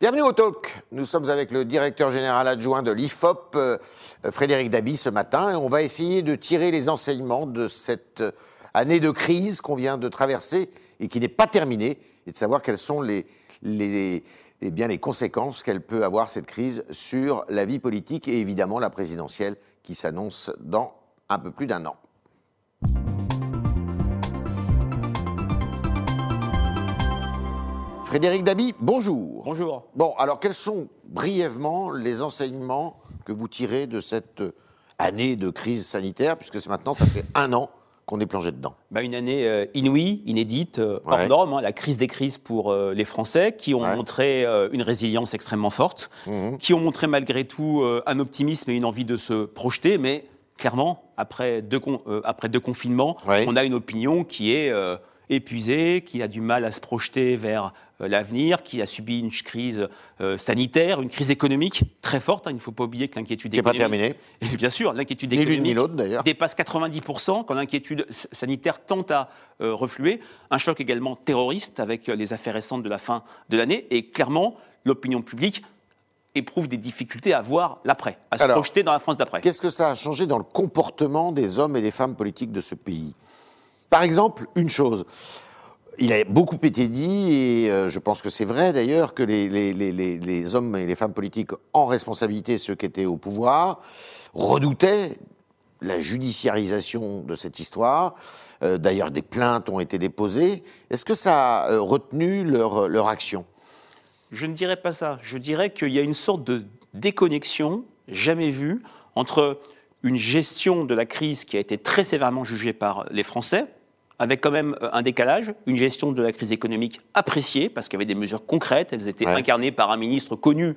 Bienvenue au Talk. Nous sommes avec le directeur général adjoint de l'IFOP, euh, Frédéric Dabi, ce matin, et on va essayer de tirer les enseignements de cette euh, année de crise qu'on vient de traverser et qui n'est pas terminée, et de savoir quelles sont les, les, eh bien, les conséquences qu'elle peut avoir, cette crise, sur la vie politique et évidemment la présidentielle qui s'annonce dans un peu plus d'un an. Frédéric Dabi, bonjour. Bonjour. Bon, alors quels sont brièvement les enseignements que vous tirez de cette année de crise sanitaire, puisque c'est maintenant, ça fait un an qu'on est plongé dedans? Bah, Une année euh, inouïe, inédite, euh, hors Ouais. norme, hein, la crise des crises pour euh, les Français, qui ont Ouais. montré euh, une résilience extrêmement forte, Mhm. qui ont montré malgré tout euh, un optimisme et une envie de se projeter, mais clairement, après deux, con- après deux confinements, Ouais. on a une opinion qui est épuisée, qui a du mal à se projeter vers euh, l'avenir, qui a subi une crise euh, sanitaire, une crise économique très forte. hein. Il ne faut pas oublier que l'inquiétude Qui n'est pas économique... terminé. Et bien sûr, l'inquiétude Ni ni économique d'ailleurs. dépasse 90% quand l'inquiétude sanitaire tente à euh, refluer. Un choc également terroriste avec les affaires récentes de la fin de l'année. Et clairement, l'opinion publique éprouve des difficultés à voir l'après, à se Alors, projeter dans la France d'après. Qu'est-ce que ça a changé dans le comportement des hommes et des femmes politiques de ce pays? Par exemple, une chose. Il a beaucoup été dit, et euh, je pense que c'est vrai d'ailleurs, que les, hommes et les femmes politiques en responsabilité, ceux qui étaient au pouvoir, redoutaient la judiciarisation de cette histoire. Euh, d'ailleurs, des plaintes ont été déposées. Est-ce que ça a euh, retenu leur action? Je ne dirais pas ça. Je dirais qu'il y a une sorte de déconnexion jamais vue entre une gestion de la crise qui a été très sévèrement jugée par les Français, avec quand même euh, un décalage, une gestion de la crise économique appréciée, parce qu'il y avait des mesures concrètes, elles étaient Ouais. incarnées par un ministre connu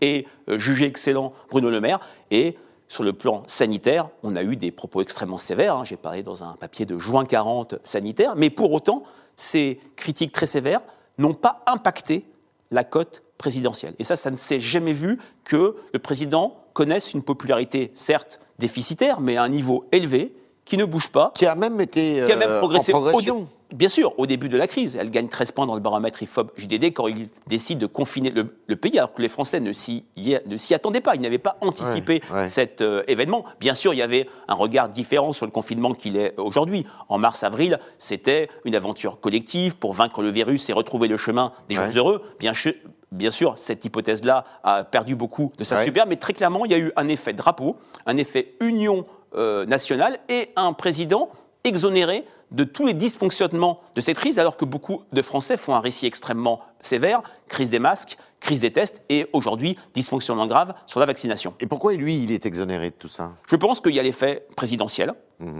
et euh, jugé excellent, Bruno Le Maire, et sur le plan sanitaire, on a eu des propos extrêmement sévères. hein. J'ai parlé dans un papier de juin 40 sanitaire, mais pour autant, ces critiques très sévères n'ont pas impacté la cote présidentielle. Et ça, ça ne s'est jamais vu que le président connaisse une popularité, certes déficitaire, mais à un niveau élevé, qui ne bouge pas, Qui a même été qui a même euh, progressé en progression Bien sûr, au début de la crise, elle gagne 13 points dans le baromètre IFOP-JDD quand il décide de confiner le, le pays, alors que les Français ne s'y y- ne s'y attendaient pas. Ils n'avaient pas anticipé Ouais, ouais. cet euh, événement. Bien sûr, il y avait un regard différent sur le confinement qu'il est aujourd'hui. En mars-avril, c'était une aventure collective pour vaincre le virus et retrouver le chemin des Ouais. jours heureux. Bien, sûr- bien sûr, cette hypothèse-là a perdu beaucoup de sa superbe, mais très clairement, il y a eu un effet drapeau, un effet union euh, nationale et un président exonéré de tous les dysfonctionnements de cette crise, alors que beaucoup de Français font un récit extrêmement sévère, crise des masques, crise des tests et aujourd'hui dysfonctionnement grave sur la vaccination. Et pourquoi lui, il est exonéré de tout ça? Je pense qu'il y a l'effet présidentiel,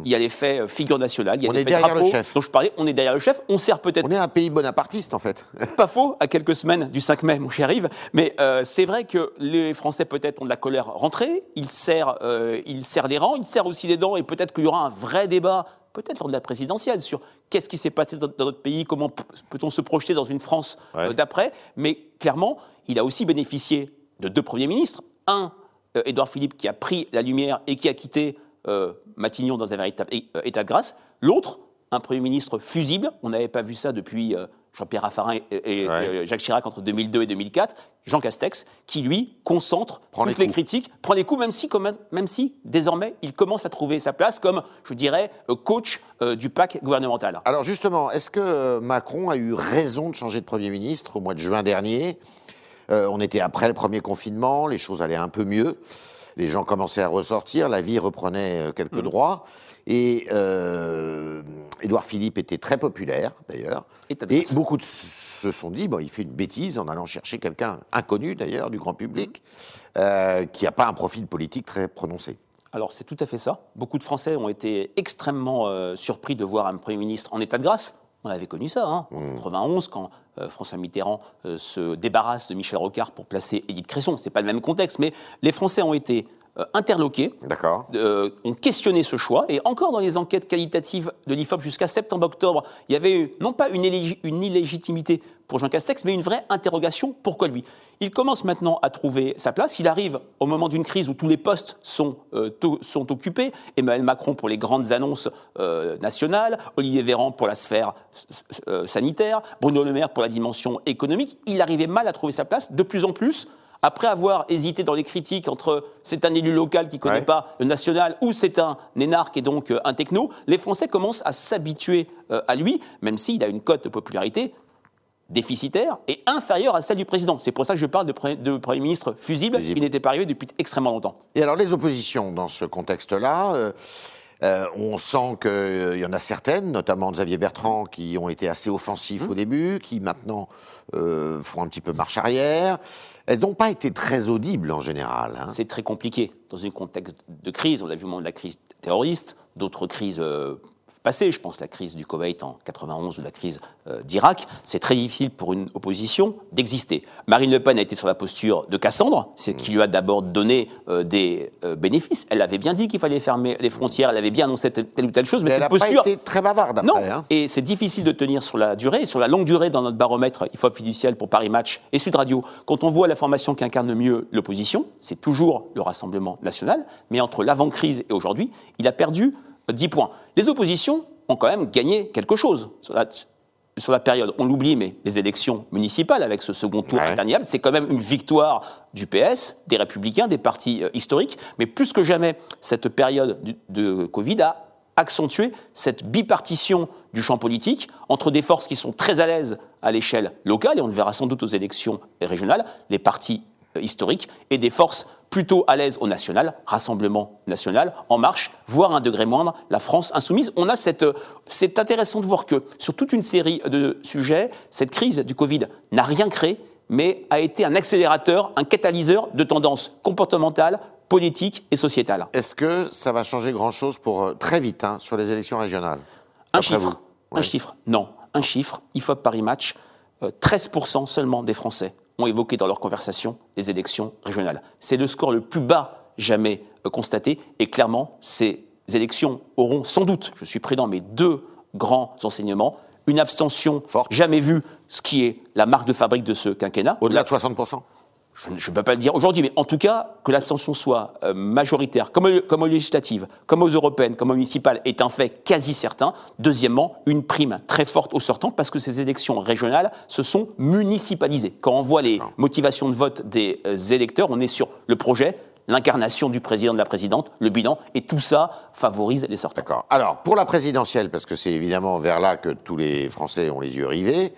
il y a l'effet euh, figure nationale, il y a Mhm. On est l'effet derrière le drapeau chef. dont je parlais, on est derrière le chef, on sert peut-être On est un pays bonapartiste en fait. pas faux, à quelques semaines du 5 mai, mon cher Yves, mais euh, c'est vrai que les Français peut-être ont de la colère rentrée, ils serrent, euh, ils serrent les rangs, ils serrent aussi les dents, et peut-être qu'il y aura un vrai débat, peut-être lors de la présidentielle, sur qu'est-ce qui s'est passé dans, dans notre pays, comment peut-on se projeter dans une France euh, d'après, mais clairement, il a aussi bénéficié de deux premiers ministres, un, euh, Édouard Philippe, qui a pris la lumière et qui a quitté euh, Matignon dans un véritable état de grâce, l'autre, un Premier ministre fusible, on n'avait pas vu ça depuis Jean-Pierre Raffarin et, et, Ouais. euh, Jacques Chirac entre 2002 et 2004, Jean Castex, qui lui concentre Prend toutes les critiques, prend les coups, même si, comme- même si désormais il commence à trouver sa place comme, je dirais, euh, coach euh, du pack gouvernemental. Alors justement, est-ce que Macron a eu raison de changer de Premier ministre au mois de juin dernier? Euh, On était après le premier confinement, les choses allaient un peu mieux, les gens commençaient à ressortir, la vie reprenait euh, quelques Mm. droits, et euh, Édouard Philippe était très populaire d'ailleurs. Et beaucoup de se sont dit, bon, il fait une bêtise en allant chercher quelqu'un inconnu d'ailleurs du grand public, euh, qui n'a pas un profil politique très prononcé. Alors c'est tout à fait ça. Beaucoup de Français ont été extrêmement euh, surpris de voir un Premier ministre en état de grâce. On avait connu ça hein, en 91 quand euh, François Mitterrand euh, se débarrasse de Michel Rocard pour placer Édith Cresson. C'est pas le même contexte, mais les Français ont été interloqués, euh, ont questionné ce choix. Et encore dans les enquêtes qualitatives de l'IFOP jusqu'à septembre-octobre, il y avait non pas une, une, illégitimité pour Jean Castex, mais une vraie interrogation. Pourquoi lui? Il commence maintenant à trouver sa place. Il arrive au moment d'une crise où tous les postes sont, euh, sont occupés. Emmanuel Macron pour les grandes annonces nationales, Olivier Véran pour la sphère sanitaire, Bruno Le Maire pour la dimension économique. Il arrivait mal à trouver sa place. De plus en plus, après avoir hésité dans les critiques entre c'est un élu local qui ne connaît pas le national ou c'est un énarque et donc euh, un techno, les Français commencent à s'habituer euh, à lui, même s'il a une cote de popularité déficitaire et inférieure à celle du président. C'est pour ça que je parle de, Premier ministre fusible, qui n'était pas arrivé depuis extrêmement longtemps. Et alors les oppositions dans ce contexte-là euh, on sent qu'il y en a certaines, notamment Xavier Bertrand, qui ont été assez offensifs mmh. au début, qui maintenant font un petit peu marche arrière elles n'ont pas été très audibles en général. Hein. C'est très compliqué. Dans un contexte de crise, on l'a vu au moment de la crise terroriste, d'autres crises euh, passé, je pense la crise du Koweït en 91 ou la crise euh, d'Irak, c'est très difficile pour une opposition d'exister. Marine Le Pen a été sur la posture de Cassandre, ce qui lui a d'abord donné euh, des euh, bénéfices. Elle avait bien dit qu'il fallait fermer les frontières, elle avait bien annoncé telle, ou telle chose, mais, mais cette elle posture... pas été très bavarde après. Non, hein. et c'est difficile de tenir sur la durée, et sur la longue durée dans notre baromètre IFOP fiducial pour Paris Match et Sud Radio. Quand on voit la formation qui incarne mieux l'opposition, c'est toujours le Rassemblement national, mais entre l'avant-crise et aujourd'hui, il a perdu 10 points. Les oppositions ont quand même gagné quelque chose sur la, période. On l'oublie, mais les élections municipales avec ce second tour ouais. c'est quand même une victoire du PS, des Républicains, des partis euh, historiques. Mais plus que jamais, cette période de Covid a accentué cette bipartition du champ politique entre des forces qui sont très à l'aise à l'échelle locale, et on le verra sans doute aux élections régionales, les partis euh, historiques, et des forces plutôt à l'aise au national, Rassemblement national, En Marche, voire un degré moindre, la France insoumise. On a cette, c'est intéressant de voir que sur toute une série de sujets, cette crise du Covid n'a rien créé, mais a été un accélérateur, un catalyseur de tendances comportementales, politiques et sociétales. Est-ce que ça va changer grand-chose pour euh, très vite hein, sur les élections régionales Un chiffre, un chiffre, non, un chiffre. IFOP Paris Match, 13% euh, seulement des Français ont évoqué dans leur conversation les élections régionales. C'est le score le plus bas jamais euh, constaté, et clairement, ces élections auront sans doute, je suis prudent, mais deux grands enseignements. Une abstention jamais vue, ce qui est la marque de fabrique de ce quinquennat. Au-delà de 60% je ne peux pas le dire aujourd'hui, mais en tout cas, que l'abstention soit euh, majoritaire, comme, comme aux législatives, comme aux européennes, comme aux municipales, est un fait quasi certain. Deuxièmement, une prime très forte aux sortants, parce que ces élections régionales se sont municipalisées. Quand on voit les motivations de vote des euh, électeurs, on est sur le projet l'incarnation du président, de la présidente, le bilan, et tout ça favorise les sortants. D'accord. Alors, pour la présidentielle, parce que c'est évidemment vers là que tous les Français ont les yeux rivés.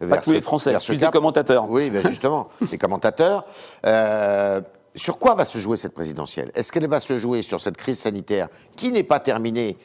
Pas tous les Français, plus les commentateurs. Oui, ben justement, les commentateurs. Euh, sur quoi va se jouer cette présidentielle? Est-ce qu'elle va se jouer sur cette crise sanitaire qui n'est pas terminée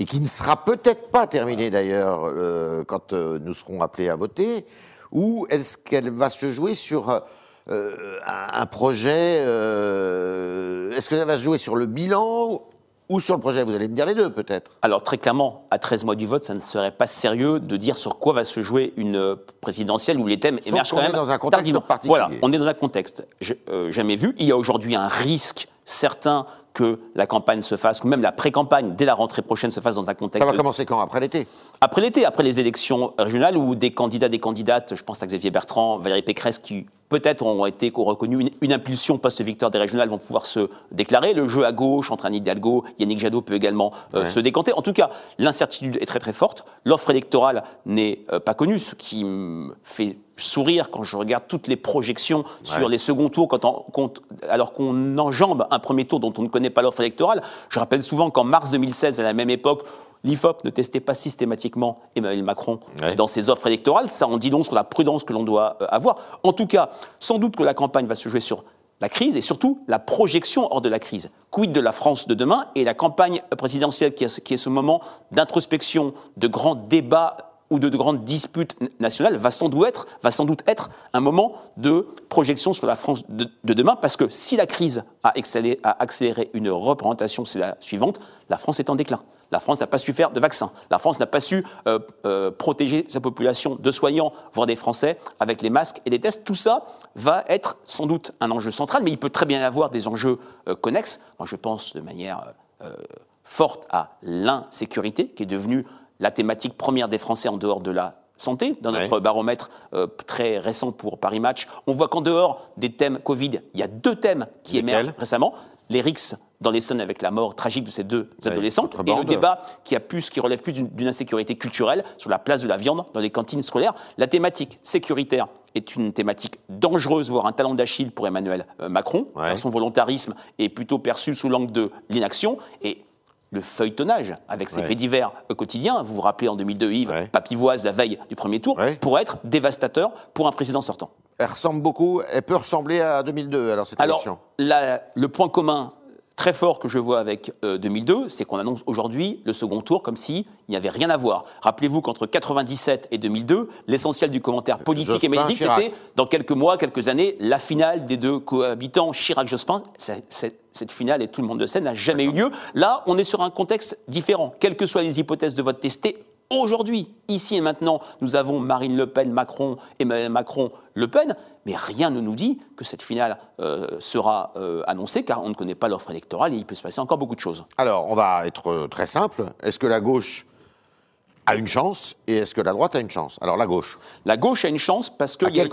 et qui ne sera peut-être pas terminée d'ailleurs euh, quand euh, nous serons appelés à voter? Ou est-ce qu'elle va se jouer sur euh, un projet, euh, est-ce que ça va se jouer sur le bilan ou sur le projet? Vous allez me dire les deux, peut-être. Alors, très clairement, à 13 mois du vote, ça ne serait pas sérieux de dire sur quoi va se jouer une présidentielle où les thèmes émergent quand même. On est dans un contexte particulier. Voilà, on est dans un contexte euh, jamais vu. Il y a aujourd'hui un risque certain que la campagne se fasse, ou même la pré-campagne, dès la rentrée prochaine, se fasse dans un contexte. Ça va commencer quand? Après l'été? Après l'été, après les élections régionales, où des candidats, des candidates, je pense à Xavier Bertrand, Valérie Pécresse, qui peut-être ont été reconnus une, une impulsion post-victoire des régionales, vont pouvoir se déclarer. Le jeu à gauche entre Anne Hidalgo, Yannick Jadot peut également euh, se décanter. En tout cas, l'incertitude est très très forte. L'offre électorale n'est euh, pas connue, ce qui me fait sourire quand je regarde toutes les projections sur les seconds tours, quand alors qu'on enjambe un premier tour dont on ne connaît pas l'offre électorale. Je rappelle souvent qu'en mars 2016, à la même époque, l'IFOP ne testait pas systématiquement Emmanuel Macron dans ses offres électorales. Ça en dit donc sur la prudence que l'on doit euh, avoir. En tout cas, sans doute que la campagne va se jouer sur la crise et surtout la projection hors de la crise. Quid de la France de demain et la campagne présidentielle qui est, ce moment d'introspection, de grands débats ou de, grandes disputes nationales va sans, doute être, va sans doute être un moment de projection sur la France de, demain, parce que si la crise a accéléré, a accéléré une représentation, c'est la suivante, la France est en déclin. La France n'a pas su faire de vaccins. La France n'a pas su euh, euh, protéger sa population de soignants, voire des Français, avec les masques et les tests. Tout ça va être sans doute un enjeu central, mais il peut très bien y avoir des enjeux euh, connexes. Moi, je pense de manière forte à l'insécurité, qui est devenue la thématique première des Français en dehors de la santé. Dans notre baromètre très récent pour Paris Match, on voit qu'en dehors des thèmes Covid, il y a deux thèmes qui émergent récemment. Les RICS dans les l'Essonne avec la mort tragique de ces deux adolescents, et le débat qui, a plus, qui relève plus d'une insécurité culturelle sur la place de la viande dans les cantines scolaires. La thématique sécuritaire est une thématique dangereuse, voire un talent d'Achille pour Emmanuel euh, Macron. Son volontarisme est plutôt perçu sous l'angle de l'inaction. Et le feuilletonnage avec ses faits divers quotidiens, vous vous rappelez en 2002 Yves, Papivoise la veille du premier tour, pourrait être dévastateur pour un président sortant. Elle ressemble beaucoup, elle peut ressembler à 2002 alors cette élection. Alors, le point commun très fort que je vois avec 2002, euh, c'est qu'on annonce aujourd'hui le second tour comme s'il n'y avait rien à voir. Rappelez-vous qu'entre 97 et 2002, l'essentiel du commentaire politique et médiatique, c'était dans quelques mois, quelques années, la finale des deux cohabitants Chirac-Jospin. Cette finale, et tout le monde le sait, n'a jamais eu lieu. Là, on est sur un contexte différent. Quelles que soient les hypothèses de vote testées, Aujourd'hui, ici et maintenant, nous avons Marine Le Pen, Macron, Emmanuel Macron, Le Pen, mais rien ne nous dit que cette finale euh, sera euh, annoncée, car on ne connaît pas l'offre électorale et il peut se passer encore beaucoup de choses. Alors, on va être euh, très simple. Est-ce que la gauche a une chance et est-ce que la droite a une chance? Alors la gauche. La gauche a une chance parce qu'il y, a,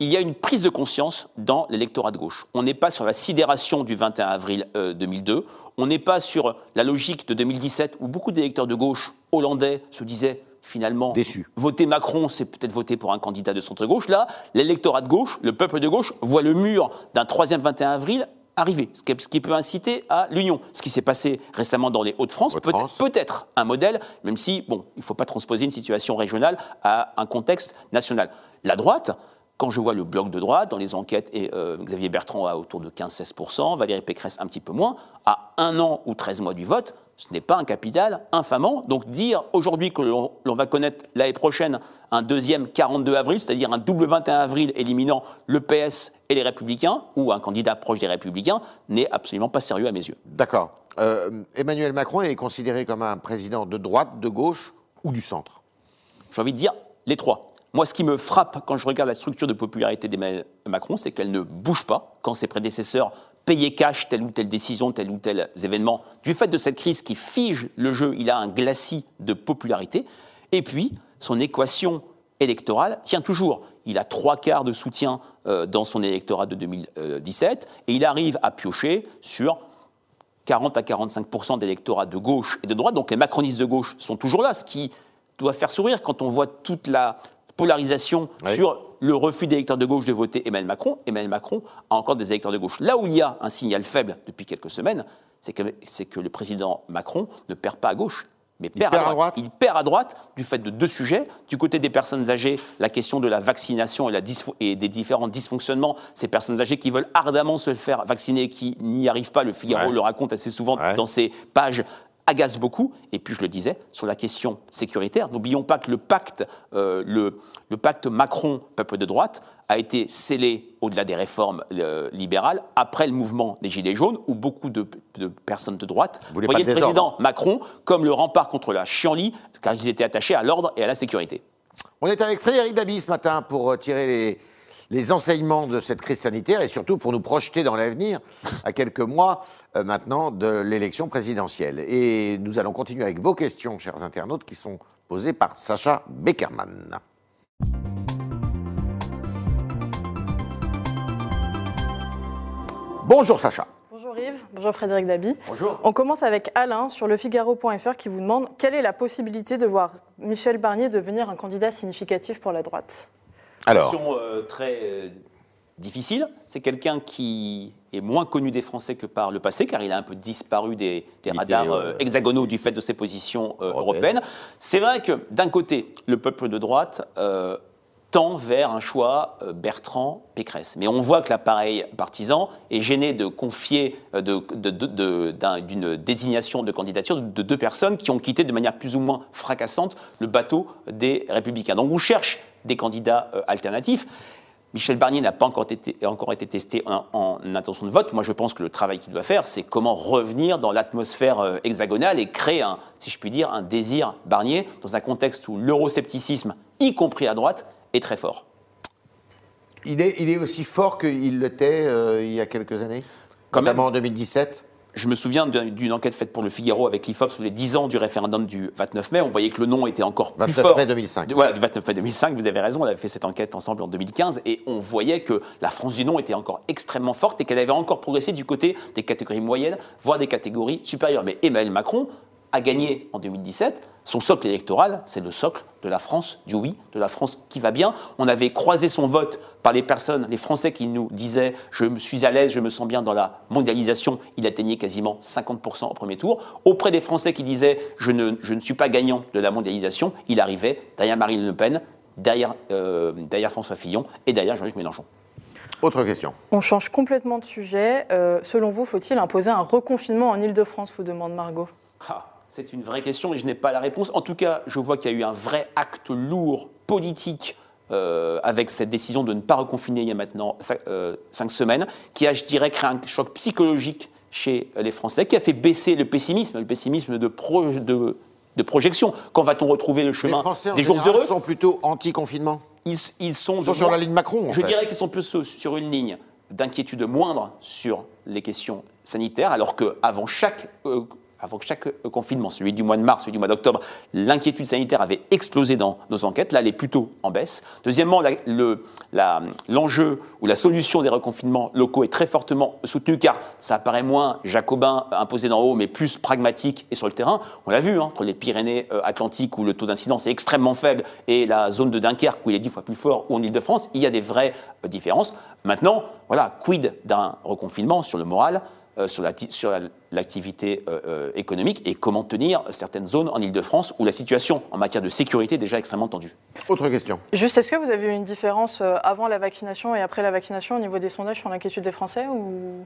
il y a une prise de conscience dans l'électorat de gauche. On n'est pas sur la sidération du 21 avril 2002, on n'est pas sur la logique de 2017 où beaucoup d'électeurs de gauche hollandais se disaient finalement Déçu. voter Macron, c'est peut-être voter pour un candidat de centre-gauche. Là, l'électorat de gauche, le peuple de gauche, voit le mur d'un troisième 21 avril arriver, ce qui peut inciter à l'union. Ce qui s'est passé récemment dans les Hauts-de-France peut, peut, être un modèle, même si, bon, il ne faut pas transposer une situation régionale à un contexte national. La droite, quand je vois le bloc de droite dans les enquêtes, et euh, Xavier Bertrand a autour de 15-16%, Valérie Pécresse un petit peu moins, à un an ou 13 mois du vote, ce n'est pas un capital infamant. Donc dire aujourd'hui que l'on va connaître l'année prochaine un deuxième 42 avril, c'est-à-dire un double 21 avril éliminant le PS et les Républicains, ou un candidat proche des Républicains, n'est absolument pas sérieux à mes yeux. D'accord. Euh, Emmanuel Macron est considéré comme un président de droite, de gauche ou du centre? J'ai envie de dire les trois. Moi, ce qui me frappe quand je regarde la structure de popularité d'Emmanuel Macron, c'est qu'elle ne bouge pas quand ses prédécesseurs payaient cash telle ou telle décision, tel ou tel événement. Du fait de cette crise qui fige le jeu, il a un glacis de popularité. Et puis, son équation électorale tient toujours. Il a trois quarts de soutien euh, dans son électorat de 2017 et il arrive à piocher sur 40 à 45% d'électorat de gauche et de droite. Donc les macronistes de gauche sont toujours là, ce qui doit faire sourire quand on voit toute la polarisation sur le refus des électeurs de gauche de voter Emmanuel Macron. Emmanuel Macron a encore des électeurs de gauche. Là où il y a un signal faible depuis quelques semaines, c'est que, que, le président Macron ne perd pas à gauche. Mais il perd, à, droite. Il perd à droite du fait de deux sujets. Du côté des personnes âgées, la question de la vaccination et, la et des différents dysfonctionnements. Ces personnes âgées qui veulent ardemment se faire vacciner et qui n'y arrivent pas. Le Figaro le raconte assez souvent dans ses pages agace beaucoup. Et puis, je le disais, sur la question sécuritaire, n'oublions pas que le pacte, euh, le, pacte Macron-peuple de droite a été scellé au-delà des réformes euh, libérales après le mouvement des Gilets jaunes, où beaucoup de, personnes de droite voyaient le président Macron comme le rempart contre la chienlit, car ils étaient attachés à l'ordre et à la sécurité. On est avec Frédéric Dabi ce matin pour tirer les les enseignements de cette crise sanitaire et surtout pour nous projeter dans l'avenir, à quelques mois euh, maintenant de l'élection présidentielle. Et nous allons continuer avec vos questions, chers internautes, qui sont posées par Sacha Beckerman. Bonjour Sacha. Bonjour Yves, bonjour Frédéric Dabi. Bonjour. On commence avec Alain sur le Figaro.fr qui vous demande quelle est la possibilité de voir Michel Barnier devenir un candidat significatif pour la droite? Alors. Question euh, très euh, difficile. C'est quelqu'un qui est moins connu des Français que par le passé, car il a un peu disparu des, radars euh, hexagonaux du fait de ses positions européennes. C'est vrai que d'un côté, le peuple de droite tend vers un choix Bertrand-Pécresse. Mais on voit que l'appareil partisan est gêné de confier d'une désignation de candidature de deux personnes qui ont quitté de manière plus ou moins fracassante le bateau des républicains. Donc on cherche des candidats euh, alternatifs. Michel Barnier n'a pas encore été, encore été testé en, intention de vote. Moi, je pense que le travail qu'il doit faire, c'est comment revenir dans l'atmosphère euh, hexagonale et créer, si je puis dire, un désir Barnier dans un contexte où l'euroscepticisme, y compris à droite, est très fort. Il est, il est aussi fort qu'il l'était euh, il y a quelques années, notamment en 2017 je me souviens d'une enquête faite pour le Figaro avec l'IFOP sur les 10 ans du référendum du 29 mai. On voyait que le nom était encore plus fort. 29 mai 2005. Voilà, 29 mai 2005, vous avez raison, on avait fait cette enquête ensemble en 2015 et on voyait que la France du non était encore extrêmement forte et qu'elle avait encore progressé du côté des catégories moyennes, voire des catégories supérieures. Mais Emmanuel Macron a gagné en 2017. Son socle électoral, c'est le socle de la France du oui, de la France qui va bien. On avait croisé son vote par les personnes, les Français qui nous disaient je me suis à l'aise, je me sens bien dans la mondialisation, il atteignait quasiment 50% au premier tour. Auprès des Français qui disaient je ne, je ne suis pas gagnant de la mondialisation, il arrivait derrière Marine Le Pen, derrière, euh, derrière François Fillon et derrière Jean-Luc Mélenchon. Autre question. On change complètement de sujet. Euh, selon vous, faut-il imposer un reconfinement en Ile-de-France vous demande Margot. Ah, c'est une vraie question et je n'ai pas la réponse. En tout cas, je vois qu'il y a eu un vrai acte lourd politique euh, avec cette décision de ne pas reconfiner il y a maintenant euh, cinq semaines, qui a, je dirais, créé un choc psychologique chez les Français, qui a fait baisser le pessimisme, le pessimisme de, de, projection. Quand va-t-on retrouver le chemin des jours heureux? sont plutôt anti-confinement ils, sont, sur la ligne Macron. je dirais qu'ils sont plus sur une ligne d'inquiétude moindre sur les questions sanitaires, alors qu'avant chaque euh, avant chaque euh, confinement, celui du mois de mars, celui du mois d'octobre, l'inquiétude sanitaire avait explosé dans nos enquêtes. Là, elle est plutôt en baisse. Deuxièmement, l'enjeu ou la solution des reconfinements locaux est très fortement soutenue car ça apparaît moins jacobin imposé d'en haut, mais plus pragmatique et sur le terrain. On l'a vu, hein, entre les Pyrénées-Atlantiques où le taux d'incidence est extrêmement faible et la zone de Dunkerque où il est dix fois plus fort ou en Ile-de-France, il y a des vraies euh, différences. Maintenant, voilà, quid d'un reconfinement sur le moral euh, sur l'activité euh, euh, économique et comment tenir certaines zones en Ile-de-France où la situation en matière de sécurité est déjà extrêmement tendue. Autre question. Juste, est-ce que vous avez eu une différence avant la vaccination et après la vaccination au niveau des sondages sur l'inquiétude des Français ou...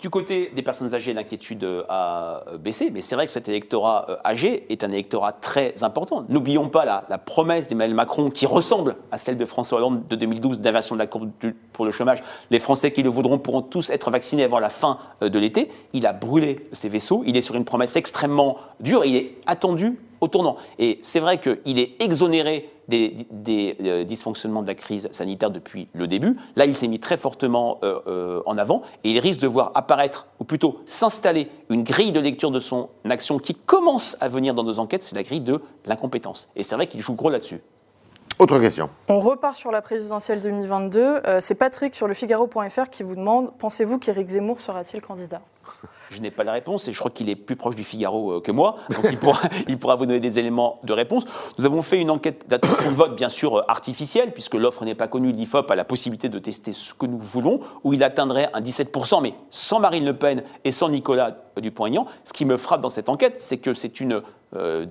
Du côté des personnes âgées, l'inquiétude a baissé, mais c'est vrai que cet électorat âgé est un électorat très important. N'oublions pas la, la promesse d'Emmanuel Macron qui ressemble à celle de François Hollande de 2012 d'inversion de la courbe pour le chômage. Les Français qui le voudront pourront tous être vaccinés avant la fin euh, de l'été. Il a brûlé ses vaisseaux. Il est sur une promesse extrêmement dure. Il est attendu au tournant. Et c'est vrai qu'il est exonéré des, euh, dysfonctionnements de la crise sanitaire depuis le début. Là, il s'est mis très fortement euh, en avant et il risque de voir apparaître, ou plutôt s'installer, une grille de lecture de son action qui commence à venir dans nos enquêtes, c'est la grille de l'incompétence. Et c'est vrai qu'il joue gros là-dessus. Autre question. On repart sur la présidentielle 2022. Euh, c'est Patrick sur le Figaro.fr qui vous demande Pensez-vous qu'Éric Zemmour sera-t-il candidat? Je n'ai pas la réponse et je crois qu'il est plus proche du Figaro euh, que moi, donc il pourra, il pourra, vous donner des éléments de réponse. Nous avons fait une enquête d'attention de vote, bien sûr euh, artificielle, puisque l'offre n'est pas connue. L'IFOP a la possibilité de tester ce que nous voulons, où il atteindrait un 17%, mais sans Marine Le Pen et sans Nicolas Dupont-Aignan. Ce qui me frappe dans cette enquête, c'est que c'est une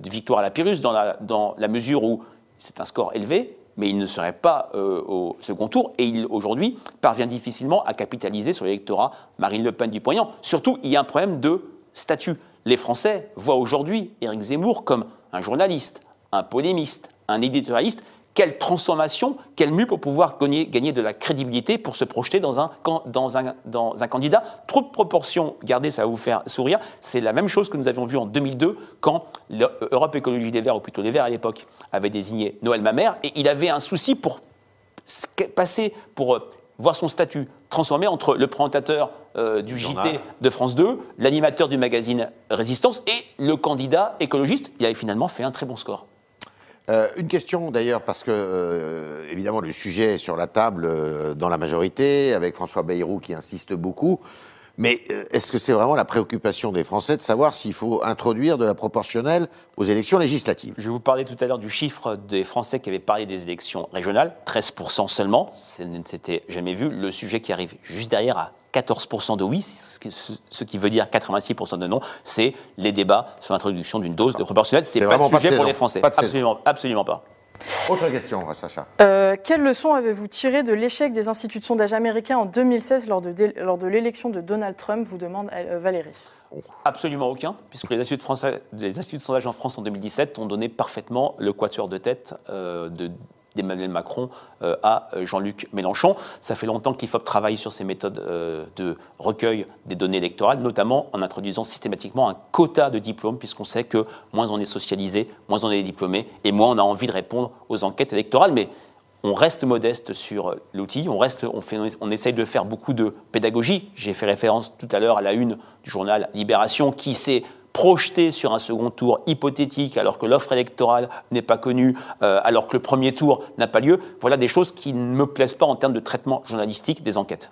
victoire à la Pyrrhus dans la, dans la mesure où c'est un score élevé, mais il ne serait pas euh, au second tour et il, aujourd'hui, parvient difficilement à capitaliser sur l'électorat Marine Le Pen du Poignant. Surtout, il y a un problème de statut. Les Français voient aujourd'hui Éric Zemmour comme un journaliste, un polémiste, un éditorialiste quelle transformation, quel mue pour pouvoir gagner, gagner, de la crédibilité pour se projeter dans un, dans un, dans un candidat. Trop de proportions, gardez, ça va vous faire sourire. C'est la même chose que nous avions vu en 2002 quand l'Europe Écologie des Verts, ou plutôt les Verts à l'époque, avait désigné Noël Mamère et il avait un souci pour passer, pour euh, voir son statut transformé entre le présentateur euh, du JT de France 2, l'animateur du magazine Résistance et le candidat écologiste. Il avait finalement fait un très bon score. Euh, une question d'ailleurs, parce que euh, évidemment le sujet est sur la table euh, dans la majorité, avec François Bayrou qui insiste beaucoup. Mais est-ce que c'est vraiment la préoccupation des Français de savoir s'il faut introduire de la proportionnelle aux élections législatives? Je vous parlais tout à l'heure du chiffre des Français qui avaient parlé des élections régionales, 13% seulement, ce n'était jamais vu. Le sujet qui arrive juste derrière 14% de oui, ce qui veut dire 86% de non, c'est les débats sur l'introduction d'une dose de proportionnelle. C'est pas le sujet pour les Français. absolument, absolument pas. Autre question, Sacha. Euh, quelle leçon avez-vous tiré de l'échec des instituts de sondage américains en 2016 lors de, lors de l'élection de Donald Trump vous demande euh, Valérie? Absolument aucun, puisque les instituts, de les instituts de sondage en France en 2017 ont donné parfaitement le quatuor de tête euh, de d'Emmanuel Macron euh, à euh, Jean-Luc Mélenchon. Ça fait longtemps qu'IFOP travaille sur ces méthodes euh, de recueil des données électorales, notamment en introduisant systématiquement un quota de diplômes, puisqu'on sait que moins on est socialisé, moins on est diplômé, et moins on a envie de répondre aux enquêtes électorales. Mais on reste modeste sur l'outil, on, on, on essaye de faire beaucoup de pédagogie. J'ai fait référence tout à l'heure à la une du journal Libération qui s'est projeté sur un second tour hypothétique alors que l'offre électorale n'est pas connue, euh, alors que le premier tour n'a pas lieu, voilà des choses qui ne me plaisent pas en termes de traitement journalistique des enquêtes.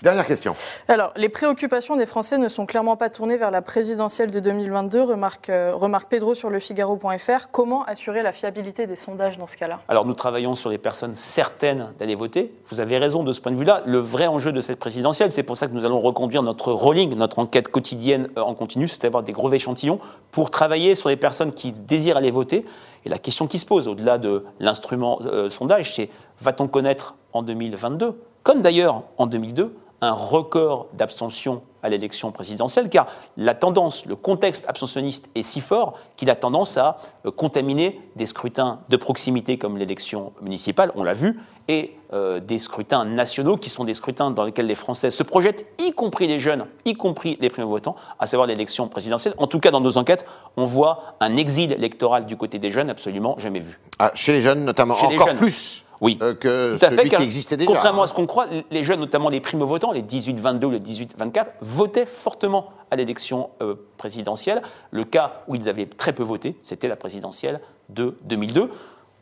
Dernière question. Alors, les préoccupations des Français ne sont clairement pas tournées vers la présidentielle de 2022, remarque, euh, remarque Pedro sur le Figaro.fr. Comment assurer la fiabilité des sondages dans ce cas-là? Alors, nous travaillons sur les personnes certaines d'aller voter. Vous avez raison de ce point de vue-là. Le vrai enjeu de cette présidentielle, c'est pour ça que nous allons reconduire notre rolling, notre enquête quotidienne euh, en continu, c'est d'avoir des gros échantillons pour travailler sur les personnes qui désirent aller voter. Et la question qui se pose, au-delà de l'instrument euh, sondage, c'est va-t-on connaître en 2022, comme d'ailleurs en 2002, un record d'abstention à l'élection présidentielle, car la tendance, le contexte abstentionniste est si fort qu'il a tendance à euh, contaminer des scrutins de proximité comme l'élection municipale, on l'a vu, et euh, des scrutins nationaux qui sont des scrutins dans lesquels les Français se projettent, y compris les jeunes, y compris les primo-votants, à savoir l'élection présidentielle. En tout cas, dans nos enquêtes, on voit un exil électoral du côté des jeunes absolument jamais vu. Ah, chez les jeunes notamment, Chez les encore jeunes. plus Oui. euh, que Tout à fait, celui car qui existait déjà. Contrairement hein. à ce qu'on croit, les jeunes, notamment les primo-votants, les 18-22 ou les 18-24, votaient fortement à l'élection euh, présidentielle. Le cas où ils avaient très peu voté, c'était la présidentielle de 2002.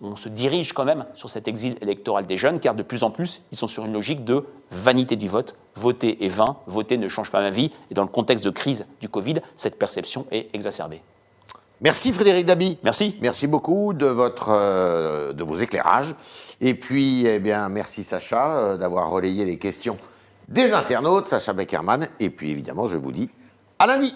On se dirige quand même sur cet exil électoral des jeunes, car de plus en plus, ils sont sur une logique de vanité du vote. Voter est vain, voter ne change pas ma vie. Et dans le contexte de crise du Covid, cette perception est exacerbée. Merci Frédéric Dabi. Merci. Merci beaucoup de, votre, euh, de vos éclairages. Et puis, eh bien, merci Sacha euh, d'avoir relayé les questions des internautes, Sacha Beckerman. Et puis, évidemment, je vous dis à lundi.